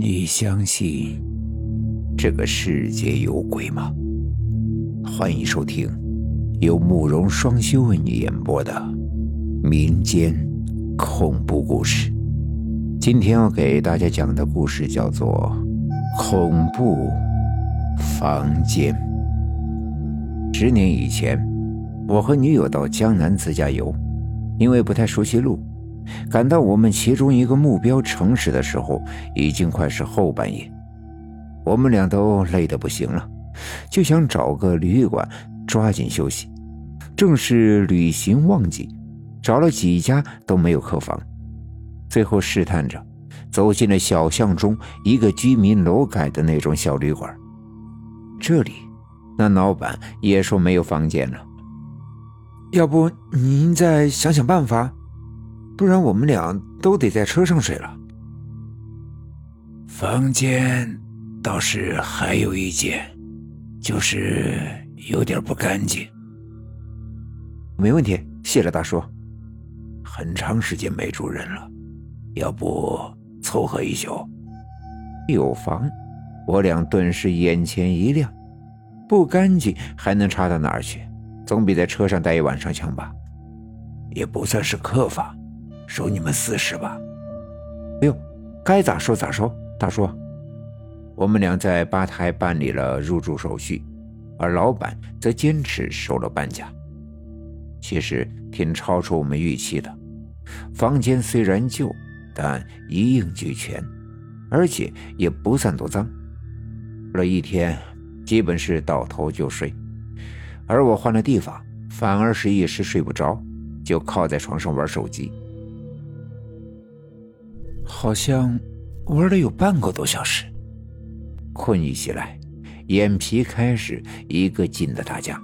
你相信这个世界有鬼吗？欢迎收听由慕容双修为你演播的民间恐怖故事。今天要给大家讲的故事叫做《恐怖房间》。十年以前，我和女友到江南自驾游，因为不太熟悉路。赶到我们其中一个目标城市的时候，已经快是后半夜，我们俩都累得不行了，就想找个旅馆抓紧休息。正是旅行旺季，找了几家都没有客房，最后试探着走进了小巷中一个居民楼改的那种小旅馆。这里，那老板也说没有房间了。要不您再想想办法？不然我们俩都得在车上睡了。房间倒是还有一间，就是有点不干净。没问题，谢了大叔。很长时间没住人了，要不凑合一宿？有房，我俩顿时眼前一亮。不干净还能差到哪儿去？总比在车上待一晚上强吧？也不算是客房。收你们四十吧。不用，该咋收咋收。大叔，我们俩在吧台办理了入住手续，而老板则坚持收了半价。其实挺超出我们预期的。房间虽然旧，但一应俱全，而且也不算多脏。了一天，基本是倒头就睡，而我换了地方，反而是一时睡不着，就靠在床上玩手机。好像玩了有半个多小时，困意袭来，眼皮开始一个劲的打架。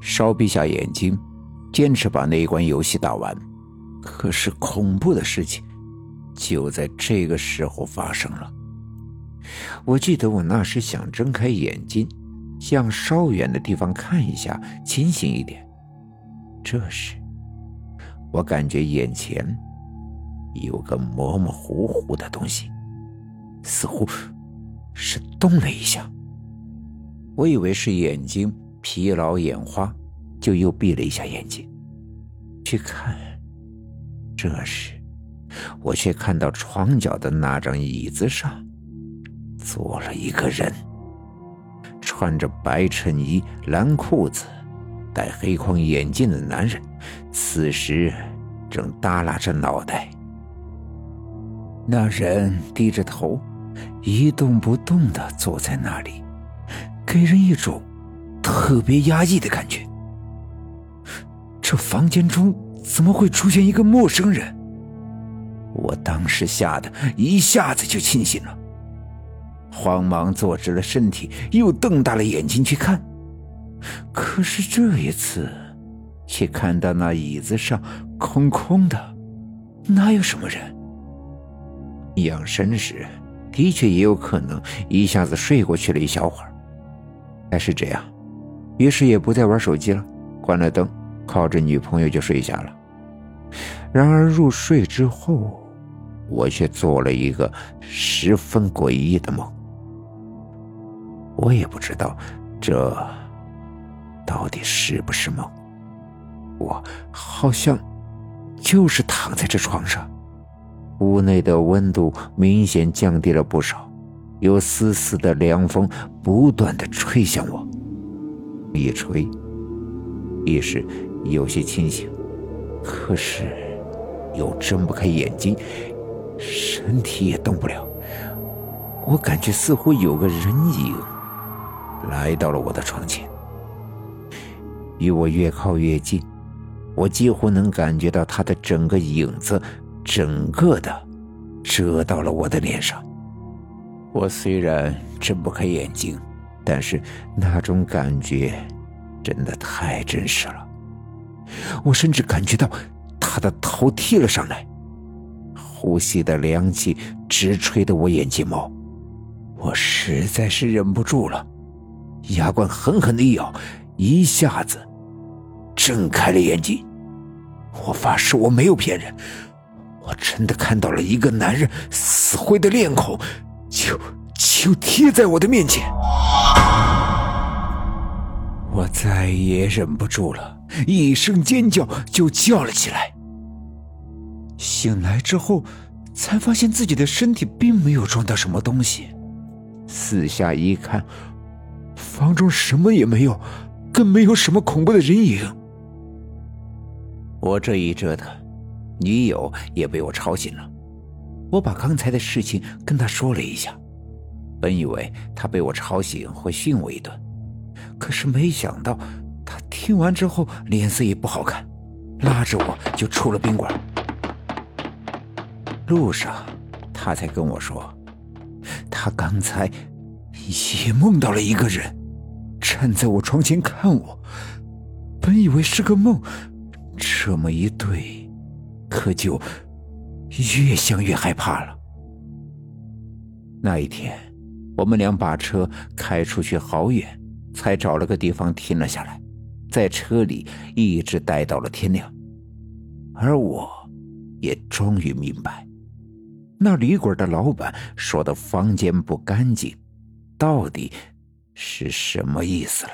稍闭下眼睛，坚持把那一关游戏打完。可是恐怖的事情就在这个时候发生了。我记得我那时想睁开眼睛，向稍远的地方看一下，清醒一点。这时，我感觉眼前……有个模模糊糊的东西，似乎是动了一下。我以为是眼睛疲劳眼花，就又闭了一下眼睛，去看。这时，我却看到床角的那张椅子上坐了一个人，穿着白衬衣、蓝裤子、戴黑框眼镜的男人，此时正耷拉着脑袋。那人低着头，一动不动的坐在那里，给人一种特别压抑的感觉。这房间中怎么会出现一个陌生人？我当时吓得一下子就清醒了，慌忙坐直了身体，又瞪大了眼睛去看。可是这一次，却看到那椅子上空空的，哪有什么人？养生时，的确也有可能一下子睡过去了一小会儿。还是这样，于是也不再玩手机了，关了灯，靠着女朋友就睡下了。然而入睡之后，我却做了一个十分诡异的梦。我也不知道这到底是不是梦，我好像就是躺在这床上。屋内的温度明显降低了不少，有丝丝的凉风不断的吹向我，一吹，意识有些清醒，可是又睁不开眼睛，身体也动不了。我感觉似乎有个人影来到了我的床前，与我越靠越近，我几乎能感觉到他的整个影子。整个的遮到了我的脸上。我虽然睁不开眼睛，但是那种感觉真的太真实了。我甚至感觉到他的头贴了上来，呼吸的凉气直吹得我眼睫毛。我实在是忍不住了，牙关狠狠的一咬，一下子睁开了眼睛。我发誓我没有骗人。我真的看到了一个男人死灰的脸孔，就就贴在我的面前。我再也忍不住了，一声尖叫就叫了起来。醒来之后，才发现自己的身体并没有撞到什么东西。四下一看，房中什么也没有，更没有什么恐怖的人影。我这一折腾，女友也被我吵醒了。我把刚才的事情跟她说了一下，本以为她被我吵醒会训我一顿。可是没想到，他听完之后脸色也不好看，拉着我就出了宾馆。路上，他才跟我说，他刚才也梦到了一个人，站在我床前看我。本以为是个梦，这么一对，可就越想越害怕了。那一天，我们俩把车开出去好远。才找了个地方停了下来，在车里一直待到了天亮，而我，也终于明白，那旅馆的老板说的房间不干净，到底是什么意思了。